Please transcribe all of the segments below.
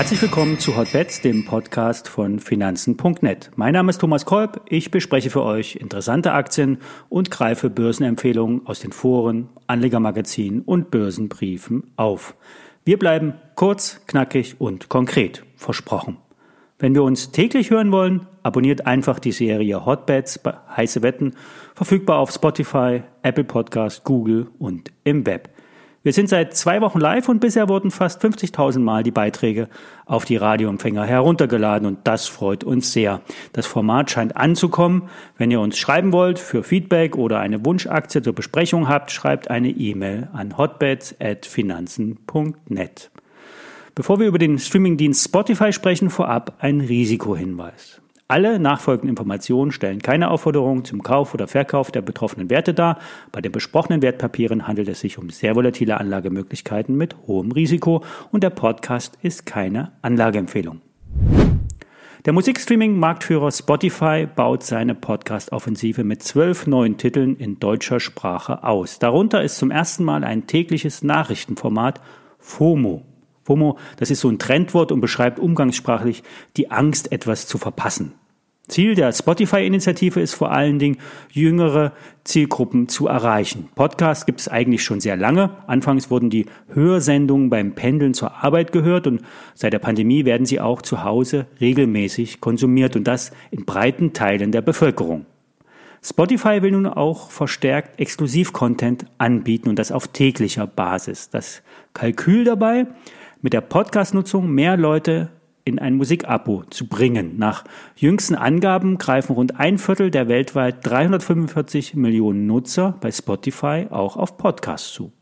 Herzlich willkommen zu Hotbets, dem Podcast von Finanzen.net. Mein Name ist Thomas Kolb. Ich bespreche für euch interessante Aktien und greife Börsenempfehlungen aus den Foren, Anlegermagazinen und Börsenbriefen auf. Wir bleiben kurz, knackig und konkret. Versprochen. Wenn wir uns täglich hören wollen, abonniert einfach die Serie Hotbets, heiße Wetten, verfügbar auf Spotify, Apple Podcast, Google und im Web. Wir sind seit zwei Wochen live und bisher wurden fast 50.000 Mal die Beiträge auf die Radioempfänger heruntergeladen und das freut uns sehr. Das Format scheint anzukommen. Wenn ihr uns schreiben wollt für Feedback oder eine Wunschaktie zur Besprechung habt, schreibt eine E-Mail an hotbeds@finanzen.net. Bevor wir über den Streamingdienst Spotify sprechen, vorab ein Risikohinweis. Alle nachfolgenden Informationen stellen keine Aufforderung zum Kauf oder Verkauf der betroffenen Werte dar. Bei den besprochenen Wertpapieren handelt es sich um sehr volatile Anlagemöglichkeiten mit hohem Risiko und der Podcast ist keine Anlageempfehlung. Der Musikstreaming-Marktführer Spotify baut seine Podcast-Offensive mit zwölf neuen Titeln in deutscher Sprache aus. Darunter ist zum ersten Mal ein tägliches Nachrichtenformat FOMO. FOMO, das ist so ein Trendwort und beschreibt umgangssprachlich die Angst, etwas zu verpassen. Ziel der Spotify-Initiative ist vor allen Dingen, jüngere Zielgruppen zu erreichen. Podcasts gibt es eigentlich schon sehr lange. Anfangs wurden die Hörsendungen beim Pendeln zur Arbeit gehört und seit der Pandemie werden sie auch zu Hause regelmäßig konsumiert und das in breiten Teilen der Bevölkerung. Spotify will nun auch verstärkt Exklusiv-Content anbieten und das auf täglicher Basis. Das Kalkül dabei, mit der Podcast-Nutzung mehr Leute in ein Musikabo zu bringen. Nach jüngsten Angaben greifen rund ein Viertel der weltweit 345 Millionen Nutzer bei Spotify auch auf Podcasts zu.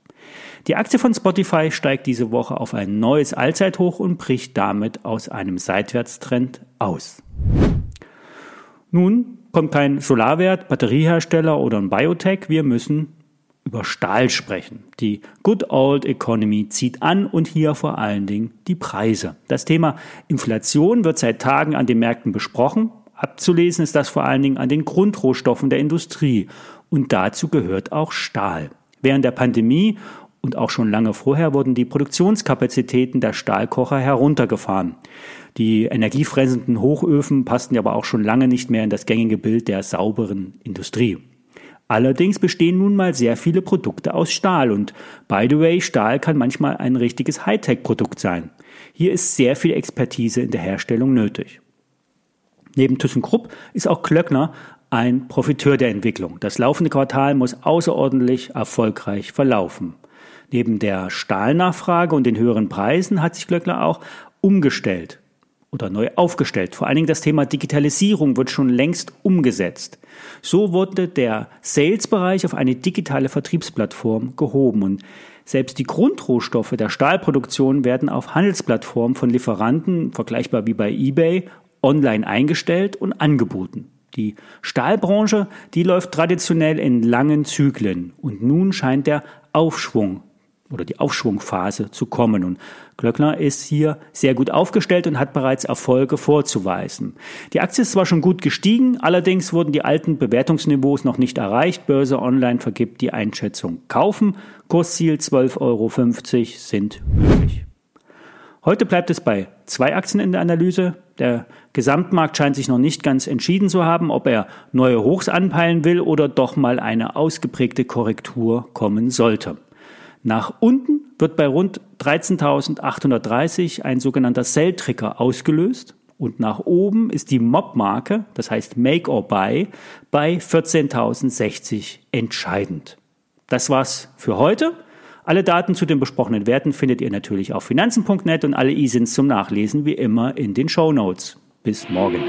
Die Aktie von Spotify steigt diese Woche auf ein neues Allzeithoch und bricht damit aus einem Seitwärtstrend aus. Nun kommt kein Solarwert, Batteriehersteller oder ein Biotech. Wir müssen über Stahl sprechen. Die Good Old Economy zieht an und hier vor allen Dingen die Preise. Das Thema Inflation wird seit Tagen an den Märkten besprochen. Abzulesen ist das vor allen Dingen an den Grundrohstoffen der Industrie. Und dazu gehört auch Stahl. Während der Pandemie und auch schon lange vorher wurden die Produktionskapazitäten der Stahlkocher heruntergefahren. Die energiefressenden Hochöfen passten aber auch schon lange nicht mehr in das gängige Bild der sauberen Industrie. Allerdings bestehen nun mal sehr viele Produkte aus Stahl und by the way, Stahl kann manchmal ein richtiges Hightech-Produkt sein. Hier ist sehr viel Expertise in der Herstellung nötig. Neben ThyssenKrupp ist auch Klöckner ein Profiteur der Entwicklung. Das laufende Quartal muss außerordentlich erfolgreich verlaufen. Neben der Stahlnachfrage und den höheren Preisen hat sich Klöckner auch umgestellt oder neu aufgestellt. Vor allen Dingen das Thema Digitalisierung wird schon längst umgesetzt. So wurde der Sales-Bereich auf eine digitale Vertriebsplattform gehoben und selbst die Grundrohstoffe der Stahlproduktion werden auf Handelsplattformen von Lieferanten, vergleichbar wie bei eBay, online eingestellt und angeboten. Die Stahlbranche, die läuft traditionell in langen Zyklen und nun scheint der Aufschwung oder die Aufschwungphase zu kommen. Und Glöckner ist hier sehr gut aufgestellt und hat bereits Erfolge vorzuweisen. Die Aktie ist zwar schon gut gestiegen, allerdings wurden die alten Bewertungsniveaus noch nicht erreicht. Börse Online vergibt die Einschätzung kaufen. Kursziel 12,50 Euro sind möglich. Heute bleibt es bei zwei Aktien in der Analyse. Der Gesamtmarkt scheint sich noch nicht ganz entschieden zu haben, ob er neue Hochs anpeilen will oder doch mal eine ausgeprägte Korrektur kommen sollte. Nach unten wird bei rund 13.830 ein sogenannter Sell-Trigger ausgelöst und nach oben ist die Mob-Marke, das heißt Make or Buy, bei 14.060 entscheidend. Das war's für heute. Alle Daten zu den besprochenen Werten findet ihr natürlich auf finanzen.net und alle E-Sins zum Nachlesen wie immer in den Show Notes. Bis morgen.